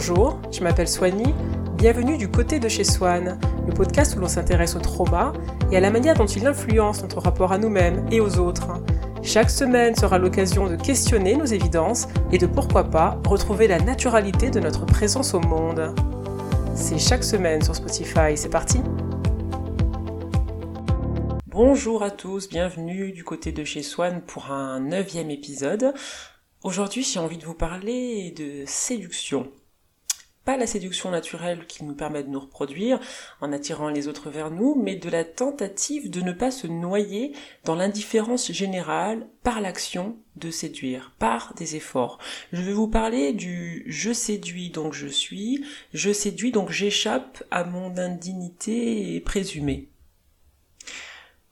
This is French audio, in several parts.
Bonjour, je m'appelle Soigny. Bienvenue du côté de chez Swan, le podcast où l'on s'intéresse au trauma et à la manière dont il influence notre rapport à nous-mêmes et aux autres. Chaque semaine sera l'occasion de questionner nos évidences et de pourquoi pas retrouver la naturalité de notre présence au monde. C'est chaque semaine sur Spotify, c'est parti Bonjour à tous, bienvenue du côté de chez Swan pour un neuvième épisode. Aujourd'hui j'ai envie de vous parler de séduction pas la séduction naturelle qui nous permet de nous reproduire en attirant les autres vers nous, mais de la tentative de ne pas se noyer dans l'indifférence générale par l'action de séduire, par des efforts. Je vais vous parler du je séduis donc je suis, je séduis donc j'échappe à mon indignité présumée.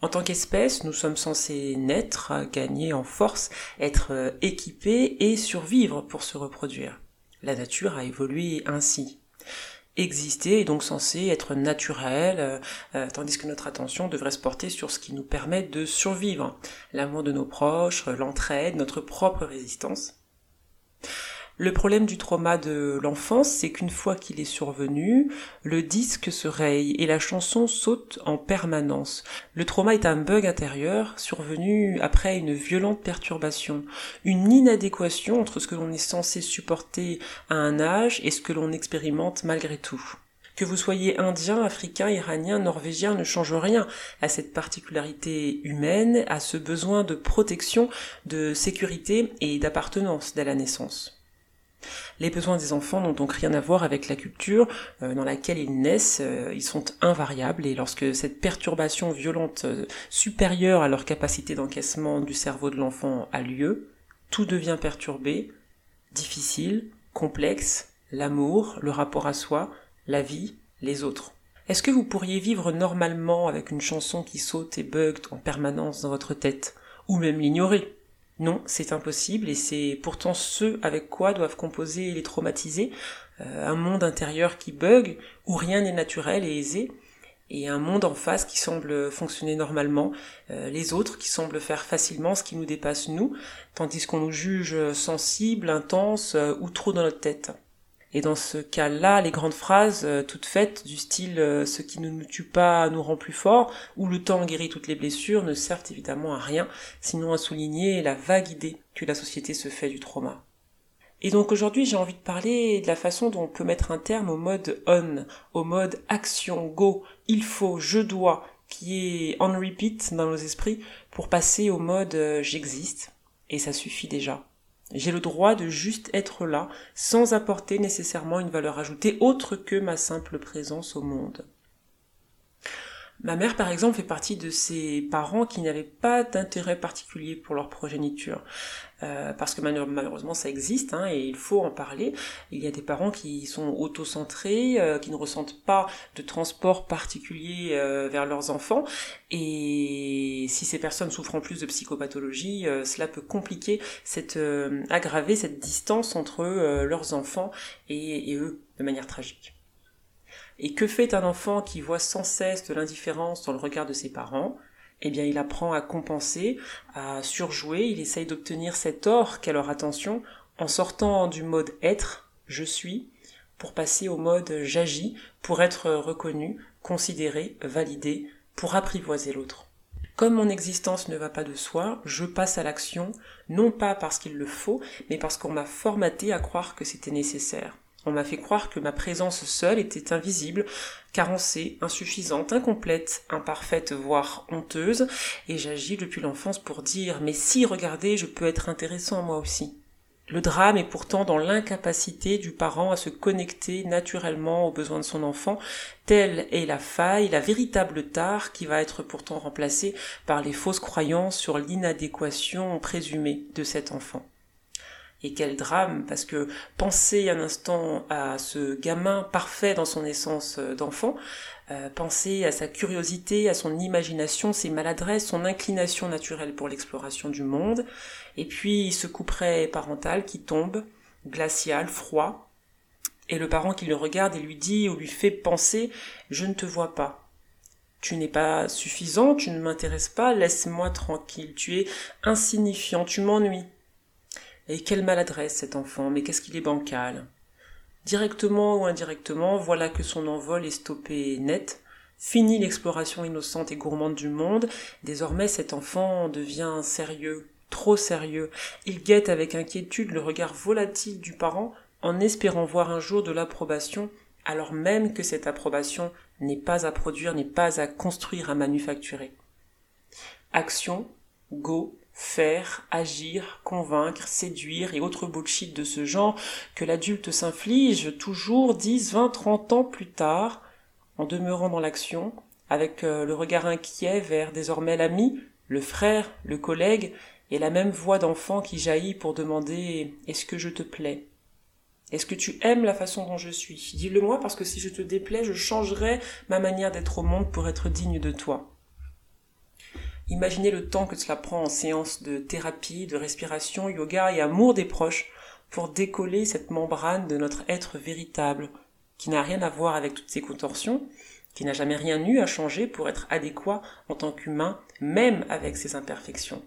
En tant qu'espèce, nous sommes censés naître, gagner en force, être équipés et survivre pour se reproduire. La nature a évolué ainsi. Exister est donc censé être naturel, euh, euh, tandis que notre attention devrait se porter sur ce qui nous permet de survivre, l'amour de nos proches, l'entraide, notre propre résistance. Le problème du trauma de l'enfance, c'est qu'une fois qu'il est survenu, le disque se raye et la chanson saute en permanence. Le trauma est un bug intérieur survenu après une violente perturbation, une inadéquation entre ce que l'on est censé supporter à un âge et ce que l'on expérimente malgré tout. Que vous soyez indien, africain, iranien, norvégien ne change rien à cette particularité humaine, à ce besoin de protection, de sécurité et d'appartenance dès la naissance. Les besoins des enfants n'ont donc rien à voir avec la culture euh, dans laquelle ils naissent, euh, ils sont invariables et lorsque cette perturbation violente euh, supérieure à leur capacité d'encaissement du cerveau de l'enfant a lieu, tout devient perturbé, difficile, complexe, l'amour, le rapport à soi, la vie, les autres. Est-ce que vous pourriez vivre normalement avec une chanson qui saute et bug en permanence dans votre tête, ou même l'ignorer? Non, c'est impossible et c'est pourtant ce avec quoi doivent composer les traumatisés, euh, un monde intérieur qui bug, où rien n'est naturel et aisé, et un monde en face qui semble fonctionner normalement, euh, les autres qui semblent faire facilement ce qui nous dépasse nous, tandis qu'on nous juge sensibles, intenses euh, ou trop dans notre tête. Et dans ce cas-là, les grandes phrases euh, toutes faites du style euh, ce qui ne nous tue pas nous rend plus fort ou le temps guérit toutes les blessures ne servent évidemment à rien, sinon à souligner la vague idée que la société se fait du trauma. Et donc aujourd'hui j'ai envie de parler de la façon dont on peut mettre un terme au mode on, au mode action, go, il faut, je dois, qui est on repeat dans nos esprits pour passer au mode euh, j'existe, et ça suffit déjà. J'ai le droit de juste être là, sans apporter nécessairement une valeur ajoutée autre que ma simple présence au monde. Ma mère, par exemple, fait partie de ces parents qui n'avaient pas d'intérêt particulier pour leur progéniture. Euh, parce que malheureusement ça existe hein, et il faut en parler. Il y a des parents qui sont auto-centrés, euh, qui ne ressentent pas de transport particulier euh, vers leurs enfants et si ces personnes souffrent en plus de psychopathologie, cela peut compliquer cette aggraver cette distance entre leurs enfants et eux de manière tragique. Et que fait un enfant qui voit sans cesse de l'indifférence dans le regard de ses parents? Eh bien il apprend à compenser, à surjouer, il essaye d'obtenir cet or qu'est leur attention en sortant du mode être, je suis, pour passer au mode j'agis, pour être reconnu, considéré, validé, pour apprivoiser l'autre. Comme mon existence ne va pas de soi, je passe à l'action, non pas parce qu'il le faut, mais parce qu'on m'a formaté à croire que c'était nécessaire. On m'a fait croire que ma présence seule était invisible, carencée, insuffisante, incomplète, imparfaite, voire honteuse, et j'agis depuis l'enfance pour dire mais si, regardez, je peux être intéressant moi aussi. Le drame est pourtant dans l'incapacité du parent à se connecter naturellement aux besoins de son enfant, telle est la faille, la véritable tare qui va être pourtant remplacée par les fausses croyances sur l'inadéquation présumée de cet enfant. Et quel drame, parce que penser un instant à ce gamin parfait dans son essence euh, d'enfant, euh, penser à sa curiosité, à son imagination, ses maladresses, son inclination naturelle pour l'exploration du monde, et puis ce couperet parental qui tombe, glacial, froid, et le parent qui le regarde et lui dit ou lui fait penser Je ne te vois pas. Tu n'es pas suffisant, tu ne m'intéresses pas, laisse-moi tranquille, tu es insignifiant, tu m'ennuies. Et quelle maladresse cet enfant, mais qu'est-ce qu'il est bancal. Directement ou indirectement, voilà que son envol est stoppé net. Fini l'exploration innocente et gourmande du monde. Désormais, cet enfant devient sérieux, trop sérieux. Il guette avec inquiétude le regard volatile du parent en espérant voir un jour de l'approbation, alors même que cette approbation n'est pas à produire, n'est pas à construire, à manufacturer. Action, go, faire, agir, convaincre, séduire et autres bullshit de ce genre que l'adulte s'inflige toujours 10, 20, 30 ans plus tard, en demeurant dans l'action, avec euh, le regard inquiet vers désormais l'ami, le frère, le collègue, et la même voix d'enfant qui jaillit pour demander Est-ce que je te plais? Est-ce que tu aimes la façon dont je suis? Dis-le moi parce que si je te déplais, je changerai ma manière d'être au monde pour être digne de toi. Imaginez le temps que cela prend en séance de thérapie, de respiration, yoga et amour des proches pour décoller cette membrane de notre être véritable, qui n'a rien à voir avec toutes ces contorsions, qui n'a jamais rien eu à changer pour être adéquat en tant qu'humain, même avec ses imperfections.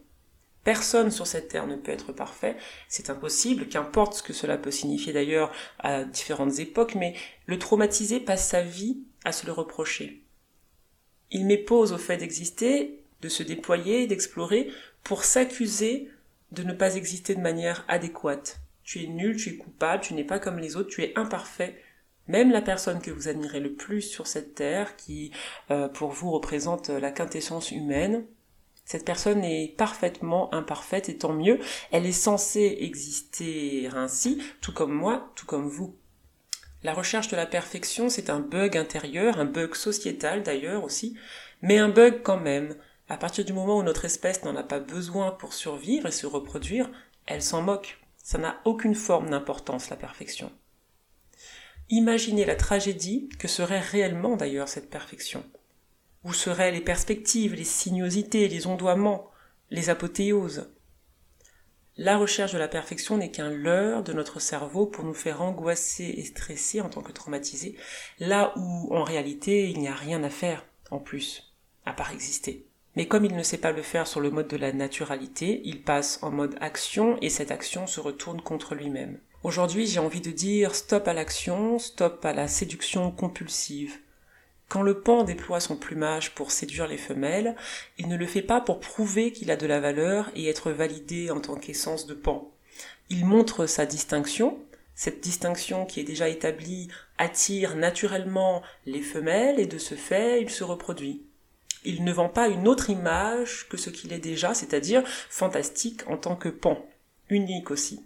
Personne sur cette terre ne peut être parfait, c'est impossible, qu'importe ce que cela peut signifier d'ailleurs à différentes époques, mais le traumatisé passe sa vie à se le reprocher. Il m'épose au fait d'exister de se déployer, d'explorer, pour s'accuser de ne pas exister de manière adéquate. Tu es nul, tu es coupable, tu n'es pas comme les autres, tu es imparfait. Même la personne que vous admirez le plus sur cette terre, qui euh, pour vous représente la quintessence humaine, cette personne est parfaitement imparfaite et tant mieux, elle est censée exister ainsi, tout comme moi, tout comme vous. La recherche de la perfection, c'est un bug intérieur, un bug sociétal d'ailleurs aussi, mais un bug quand même, à partir du moment où notre espèce n'en a pas besoin pour survivre et se reproduire, elle s'en moque. Ça n'a aucune forme d'importance, la perfection. Imaginez la tragédie que serait réellement d'ailleurs cette perfection. Où seraient les perspectives, les sinuosités, les ondoiements, les apothéoses? La recherche de la perfection n'est qu'un leurre de notre cerveau pour nous faire angoisser et stresser en tant que traumatisés, là où en réalité il n'y a rien à faire en plus, à part exister. Mais comme il ne sait pas le faire sur le mode de la naturalité, il passe en mode action et cette action se retourne contre lui-même. Aujourd'hui, j'ai envie de dire stop à l'action, stop à la séduction compulsive. Quand le pan déploie son plumage pour séduire les femelles, il ne le fait pas pour prouver qu'il a de la valeur et être validé en tant qu'essence de pan. Il montre sa distinction, cette distinction qui est déjà établie attire naturellement les femelles et de ce fait il se reproduit il ne vend pas une autre image que ce qu'il est déjà, c'est-à-dire fantastique en tant que pan, unique aussi.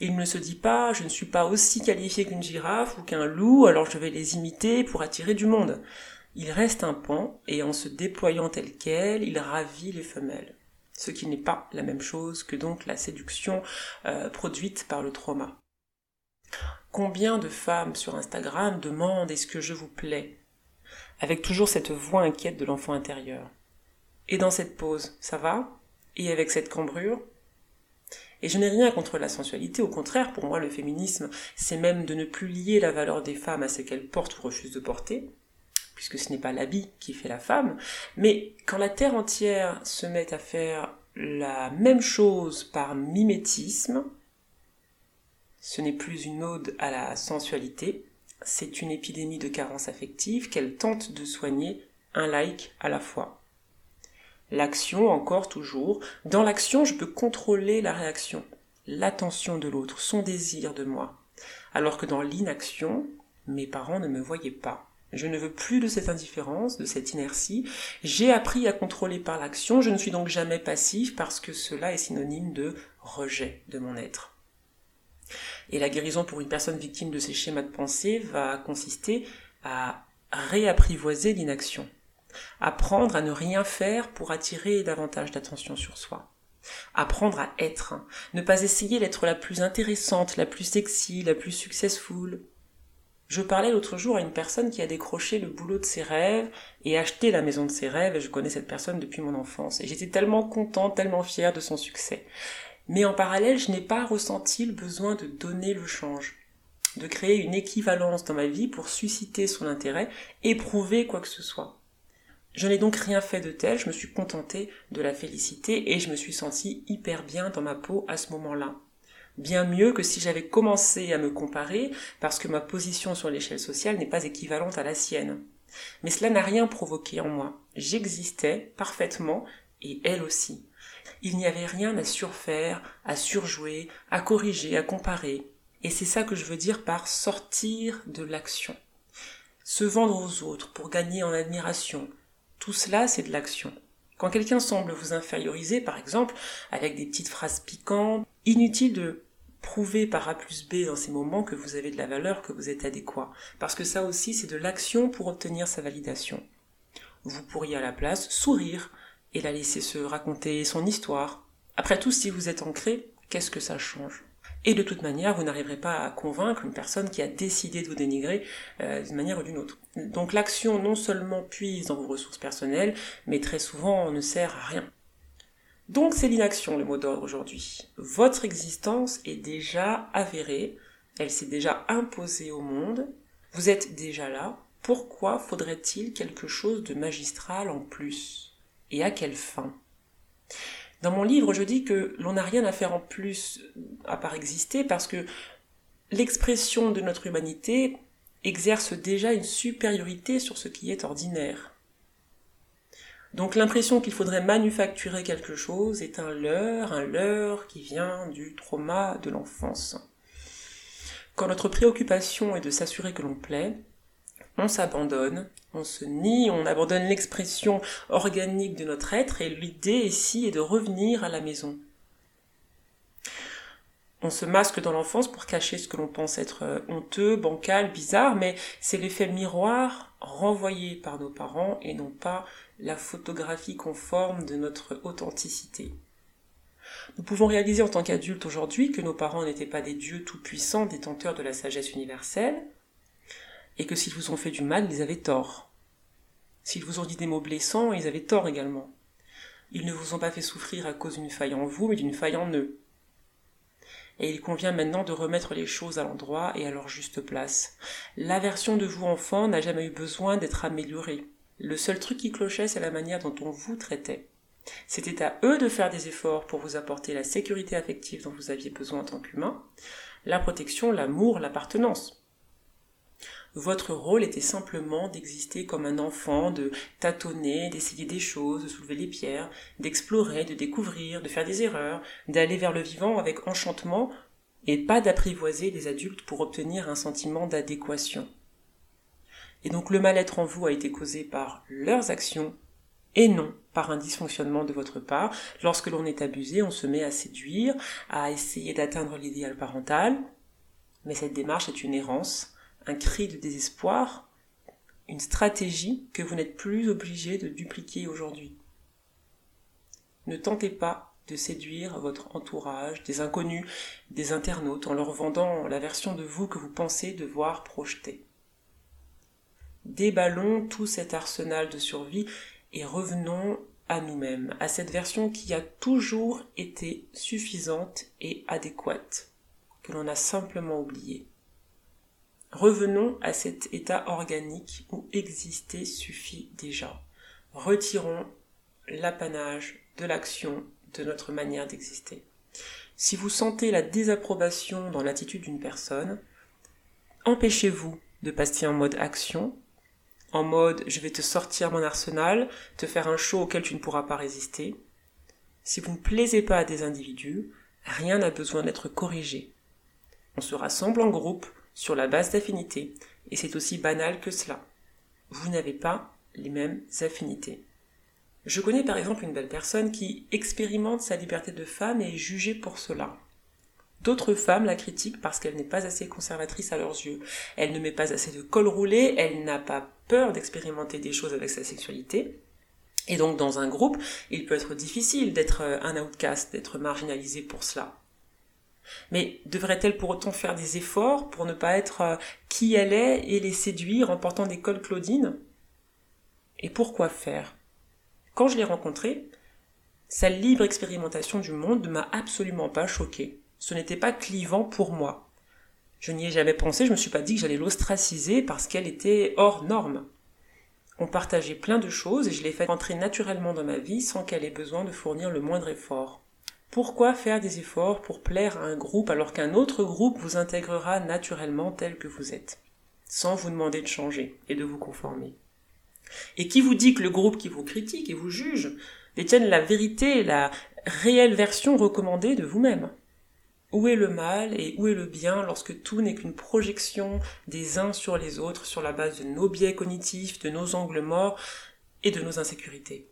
Il ne se dit pas je ne suis pas aussi qualifié qu'une girafe ou qu'un loup, alors je vais les imiter pour attirer du monde. Il reste un pan, et en se déployant tel quel, il ravit les femelles. Ce qui n'est pas la même chose que donc la séduction euh, produite par le trauma. Combien de femmes sur Instagram demandent est-ce que je vous plais? Avec toujours cette voix inquiète de l'enfant intérieur. Et dans cette pose, ça va? Et avec cette cambrure? Et je n'ai rien contre la sensualité, au contraire, pour moi le féminisme, c'est même de ne plus lier la valeur des femmes à ce qu'elles portent ou refusent de porter, puisque ce n'est pas l'habit qui fait la femme, mais quand la terre entière se met à faire la même chose par mimétisme, ce n'est plus une ode à la sensualité, c'est une épidémie de carence affective qu'elle tente de soigner un like à la fois. L'action, encore toujours, dans l'action, je peux contrôler la réaction, l'attention de l'autre, son désir de moi. Alors que dans l'inaction, mes parents ne me voyaient pas. Je ne veux plus de cette indifférence, de cette inertie. J'ai appris à contrôler par l'action. Je ne suis donc jamais passif parce que cela est synonyme de rejet de mon être. Et la guérison pour une personne victime de ces schémas de pensée va consister à réapprivoiser l'inaction, apprendre à ne rien faire pour attirer davantage d'attention sur soi, apprendre à être, ne pas essayer d'être la plus intéressante, la plus sexy, la plus successful. Je parlais l'autre jour à une personne qui a décroché le boulot de ses rêves et acheté la maison de ses rêves, et je connais cette personne depuis mon enfance, et j'étais tellement contente, tellement fière de son succès. Mais en parallèle, je n'ai pas ressenti le besoin de donner le change, de créer une équivalence dans ma vie pour susciter son intérêt et prouver quoi que ce soit. Je n'ai donc rien fait de tel, je me suis contentée de la féliciter et je me suis sentie hyper bien dans ma peau à ce moment-là. bien mieux que si j'avais commencé à me comparer parce que ma position sur l'échelle sociale n'est pas équivalente à la sienne. Mais cela n'a rien provoqué en moi. J'existais parfaitement et elle aussi. Il n'y avait rien à surfaire, à surjouer, à corriger, à comparer. Et c'est ça que je veux dire par sortir de l'action. Se vendre aux autres pour gagner en admiration. Tout cela, c'est de l'action. Quand quelqu'un semble vous inférioriser, par exemple, avec des petites phrases piquantes, inutile de prouver par A plus B dans ces moments que vous avez de la valeur, que vous êtes adéquat. Parce que ça aussi, c'est de l'action pour obtenir sa validation. Vous pourriez à la place sourire et la laisser se raconter son histoire. Après tout, si vous êtes ancré, qu'est-ce que ça change? Et de toute manière, vous n'arriverez pas à convaincre une personne qui a décidé de vous dénigrer euh, d'une manière ou d'une autre. Donc l'action non seulement puise dans vos ressources personnelles, mais très souvent ne sert à rien. Donc c'est l'inaction le mot d'ordre aujourd'hui. Votre existence est déjà avérée, elle s'est déjà imposée au monde, vous êtes déjà là, pourquoi faudrait-il quelque chose de magistral en plus? Et à quelle fin? Dans mon livre, je dis que l'on n'a rien à faire en plus à part exister parce que l'expression de notre humanité exerce déjà une supériorité sur ce qui est ordinaire. Donc l'impression qu'il faudrait manufacturer quelque chose est un leurre, un leurre qui vient du trauma de l'enfance. Quand notre préoccupation est de s'assurer que l'on plaît, on s'abandonne, on se nie, on abandonne l'expression organique de notre être et l'idée ici est de revenir à la maison. On se masque dans l'enfance pour cacher ce que l'on pense être euh, honteux, bancal, bizarre, mais c'est l'effet miroir renvoyé par nos parents et non pas la photographie conforme de notre authenticité. Nous pouvons réaliser en tant qu'adultes aujourd'hui que nos parents n'étaient pas des dieux tout-puissants détenteurs de la sagesse universelle, et que s'ils vous ont fait du mal, ils avaient tort. S'ils vous ont dit des mots blessants, ils avaient tort également. Ils ne vous ont pas fait souffrir à cause d'une faille en vous, mais d'une faille en eux. Et il convient maintenant de remettre les choses à l'endroit et à leur juste place. La version de vous enfant n'a jamais eu besoin d'être améliorée. Le seul truc qui clochait, c'est la manière dont on vous traitait. C'était à eux de faire des efforts pour vous apporter la sécurité affective dont vous aviez besoin en tant qu'humain, la protection, l'amour, l'appartenance. Votre rôle était simplement d'exister comme un enfant, de tâtonner, d'essayer des choses, de soulever les pierres, d'explorer, de découvrir, de faire des erreurs, d'aller vers le vivant avec enchantement, et pas d'apprivoiser les adultes pour obtenir un sentiment d'adéquation. Et donc le mal-être en vous a été causé par leurs actions et non par un dysfonctionnement de votre part. Lorsque l'on est abusé, on se met à séduire, à essayer d'atteindre l'idéal parental, mais cette démarche est une errance un cri de désespoir, une stratégie que vous n'êtes plus obligé de dupliquer aujourd'hui. Ne tentez pas de séduire votre entourage, des inconnus, des internautes, en leur vendant la version de vous que vous pensez devoir projeter. Déballons tout cet arsenal de survie et revenons à nous-mêmes, à cette version qui a toujours été suffisante et adéquate, que l'on a simplement oubliée. Revenons à cet état organique où exister suffit déjà. Retirons l'apanage de l'action de notre manière d'exister. Si vous sentez la désapprobation dans l'attitude d'une personne, empêchez-vous de passer en mode action, en mode je vais te sortir mon arsenal, te faire un show auquel tu ne pourras pas résister. Si vous ne plaisez pas à des individus, rien n'a besoin d'être corrigé. On se rassemble en groupe sur la base d'affinités, et c'est aussi banal que cela. Vous n'avez pas les mêmes affinités. Je connais par exemple une belle personne qui expérimente sa liberté de femme et est jugée pour cela. D'autres femmes la critiquent parce qu'elle n'est pas assez conservatrice à leurs yeux. Elle ne met pas assez de col roulé, elle n'a pas peur d'expérimenter des choses avec sa sexualité. Et donc dans un groupe, il peut être difficile d'être un outcast, d'être marginalisé pour cela. Mais devrait-elle pour autant faire des efforts pour ne pas être euh, qui elle est et les séduire en portant des cols Claudine? Et pourquoi faire? Quand je l'ai rencontrée, sa libre expérimentation du monde ne m'a absolument pas choquée. Ce n'était pas clivant pour moi. Je n'y ai jamais pensé, je me suis pas dit que j'allais l'ostraciser parce qu'elle était hors norme. On partageait plein de choses et je l'ai fait entrer naturellement dans ma vie sans qu'elle ait besoin de fournir le moindre effort. Pourquoi faire des efforts pour plaire à un groupe alors qu'un autre groupe vous intégrera naturellement tel que vous êtes, sans vous demander de changer et de vous conformer? Et qui vous dit que le groupe qui vous critique et vous juge détienne la vérité, la réelle version recommandée de vous-même? Où est le mal et où est le bien lorsque tout n'est qu'une projection des uns sur les autres sur la base de nos biais cognitifs, de nos angles morts et de nos insécurités?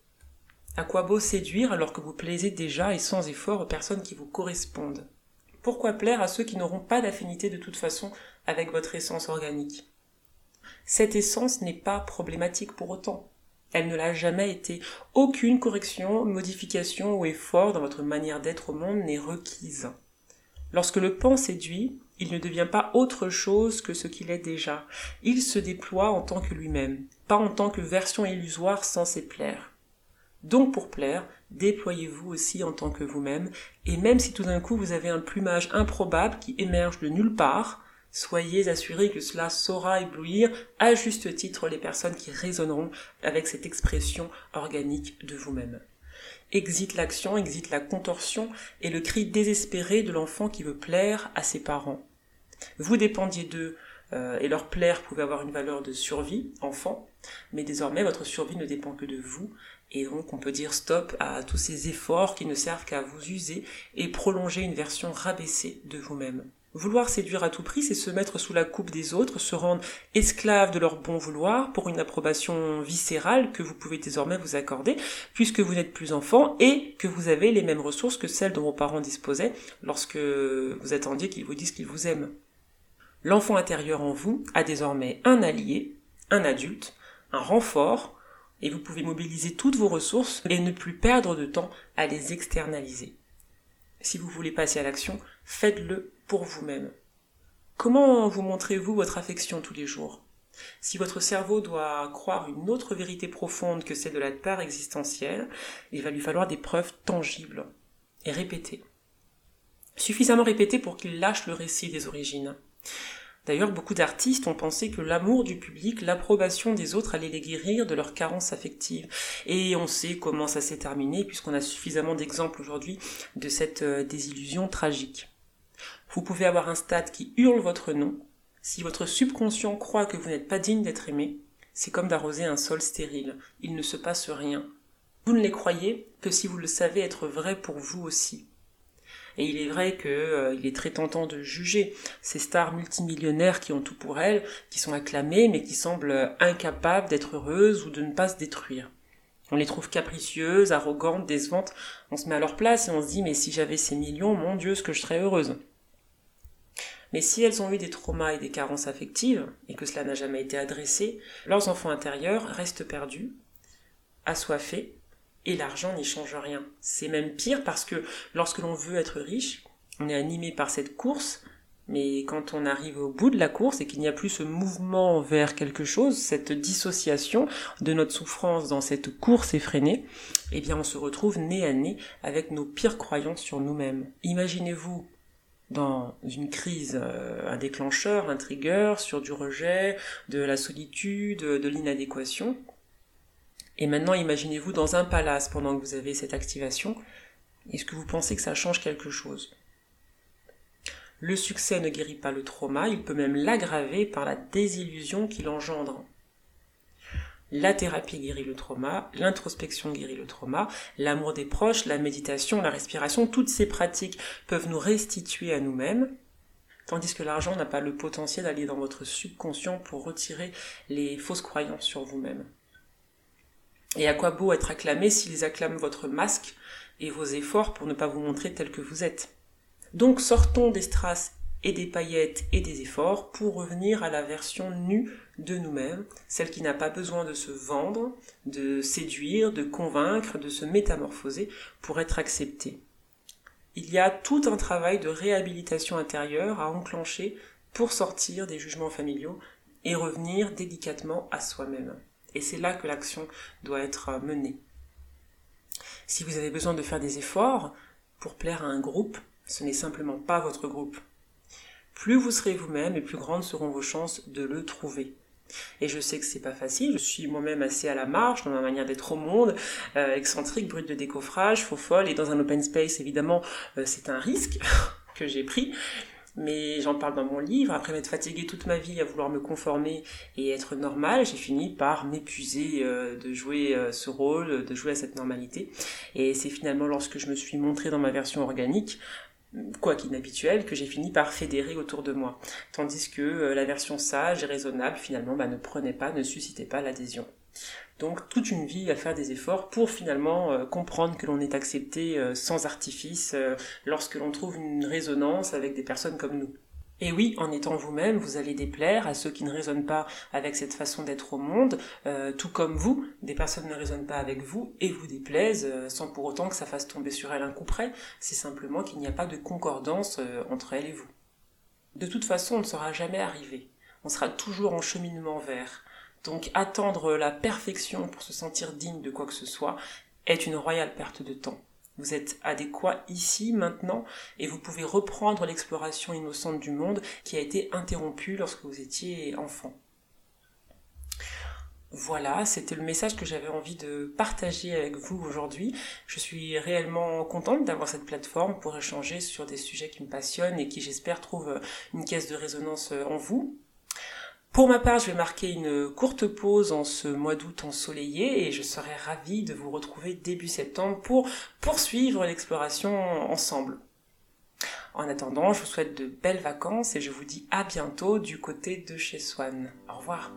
À quoi beau séduire alors que vous plaisez déjà et sans effort aux personnes qui vous correspondent? Pourquoi plaire à ceux qui n'auront pas d'affinité de toute façon avec votre essence organique? Cette essence n'est pas problématique pour autant. Elle ne l'a jamais été. Aucune correction, modification ou effort dans votre manière d'être au monde n'est requise. Lorsque le pan séduit, il ne devient pas autre chose que ce qu'il est déjà. Il se déploie en tant que lui-même, pas en tant que version illusoire censée plaire. Donc pour plaire, déployez-vous aussi en tant que vous-même, et même si tout d'un coup vous avez un plumage improbable qui émerge de nulle part, soyez assurés que cela saura éblouir à juste titre les personnes qui résonneront avec cette expression organique de vous-même. Exit l'action, exit la contorsion et le cri désespéré de l'enfant qui veut plaire à ses parents. Vous dépendiez d'eux, euh, et leur plaire pouvait avoir une valeur de survie, enfant, mais désormais votre survie ne dépend que de vous, et donc on peut dire stop à tous ces efforts qui ne servent qu'à vous user et prolonger une version rabaissée de vous-même. Vouloir séduire à tout prix, c'est se mettre sous la coupe des autres, se rendre esclave de leur bon vouloir pour une approbation viscérale que vous pouvez désormais vous accorder, puisque vous n'êtes plus enfant et que vous avez les mêmes ressources que celles dont vos parents disposaient lorsque vous attendiez qu'ils vous disent qu'ils vous aiment. L'enfant intérieur en vous a désormais un allié, un adulte, un renfort, et vous pouvez mobiliser toutes vos ressources et ne plus perdre de temps à les externaliser. Si vous voulez passer à l'action, faites-le pour vous-même. Comment vous montrez-vous votre affection tous les jours? Si votre cerveau doit croire une autre vérité profonde que celle de la part existentielle, il va lui falloir des preuves tangibles et répétées. Suffisamment répétées pour qu'il lâche le récit des origines. D'ailleurs, beaucoup d'artistes ont pensé que l'amour du public, l'approbation des autres allait les guérir de leur carence affective. Et on sait comment ça s'est terminé, puisqu'on a suffisamment d'exemples aujourd'hui de cette euh, désillusion tragique. Vous pouvez avoir un stade qui hurle votre nom. Si votre subconscient croit que vous n'êtes pas digne d'être aimé, c'est comme d'arroser un sol stérile. Il ne se passe rien. Vous ne les croyez que si vous le savez être vrai pour vous aussi. Et il est vrai qu'il euh, est très tentant de juger ces stars multimillionnaires qui ont tout pour elles, qui sont acclamées, mais qui semblent incapables d'être heureuses ou de ne pas se détruire. On les trouve capricieuses, arrogantes, décevantes. On se met à leur place et on se dit mais si j'avais ces millions, mon Dieu, ce que je serais heureuse. Mais si elles ont eu des traumas et des carences affectives, et que cela n'a jamais été adressé, leurs enfants intérieurs restent perdus, assoiffés, et l'argent n'y change rien. C'est même pire parce que lorsque l'on veut être riche, on est animé par cette course, mais quand on arrive au bout de la course et qu'il n'y a plus ce mouvement vers quelque chose, cette dissociation de notre souffrance dans cette course effrénée, eh bien on se retrouve nez à nez avec nos pires croyances sur nous-mêmes. Imaginez-vous dans une crise, euh, un déclencheur, un trigger sur du rejet, de la solitude, de l'inadéquation, et maintenant, imaginez-vous dans un palace pendant que vous avez cette activation. Est-ce que vous pensez que ça change quelque chose? Le succès ne guérit pas le trauma, il peut même l'aggraver par la désillusion qu'il engendre. La thérapie guérit le trauma, l'introspection guérit le trauma, l'amour des proches, la méditation, la respiration, toutes ces pratiques peuvent nous restituer à nous-mêmes, tandis que l'argent n'a pas le potentiel d'aller dans votre subconscient pour retirer les fausses croyances sur vous-même. Et à quoi beau être acclamé s'ils acclament votre masque et vos efforts pour ne pas vous montrer tel que vous êtes. Donc sortons des strass et des paillettes et des efforts pour revenir à la version nue de nous-mêmes, celle qui n'a pas besoin de se vendre, de séduire, de convaincre, de se métamorphoser pour être acceptée. Il y a tout un travail de réhabilitation intérieure à enclencher pour sortir des jugements familiaux et revenir délicatement à soi-même. Et c'est là que l'action doit être euh, menée. Si vous avez besoin de faire des efforts pour plaire à un groupe, ce n'est simplement pas votre groupe. Plus vous serez vous-même et plus grandes seront vos chances de le trouver. Et je sais que c'est pas facile, je suis moi-même assez à la marge dans ma manière d'être au monde, euh, excentrique, brute de décoffrage, faux folle, et dans un open space, évidemment, euh, c'est un risque que j'ai pris. Mais j'en parle dans mon livre, après m'être fatiguée toute ma vie à vouloir me conformer et être normale, j'ai fini par m'épuiser euh, de jouer ce rôle, de jouer à cette normalité. Et c'est finalement lorsque je me suis montrée dans ma version organique, quoi qu'inhabituel, que j'ai fini par fédérer autour de moi. Tandis que euh, la version sage et raisonnable, finalement, bah, ne prenait pas, ne suscitait pas l'adhésion. Donc toute une vie à faire des efforts pour finalement euh, comprendre que l'on est accepté euh, sans artifice lorsque l'on trouve une résonance avec des personnes comme nous. Et oui, en étant vous-même, vous allez déplaire à ceux qui ne raisonnent pas avec cette façon d'être au monde, euh, tout comme vous, des personnes ne raisonnent pas avec vous et vous déplaisent, euh, sans pour autant que ça fasse tomber sur elles un coup près, c'est simplement qu'il n'y a pas de concordance euh, entre elles et vous. De toute façon, on ne sera jamais arrivé, on sera toujours en cheminement vers. Donc attendre la perfection pour se sentir digne de quoi que ce soit est une royale perte de temps. Vous êtes adéquat ici, maintenant, et vous pouvez reprendre l'exploration innocente du monde qui a été interrompue lorsque vous étiez enfant. Voilà, c'était le message que j'avais envie de partager avec vous aujourd'hui. Je suis réellement contente d'avoir cette plateforme pour échanger sur des sujets qui me passionnent et qui j'espère trouvent une caisse de résonance en vous. Pour ma part, je vais marquer une courte pause en ce mois d'août ensoleillé et je serai ravie de vous retrouver début septembre pour poursuivre l'exploration ensemble. En attendant, je vous souhaite de belles vacances et je vous dis à bientôt du côté de chez Swan. Au revoir.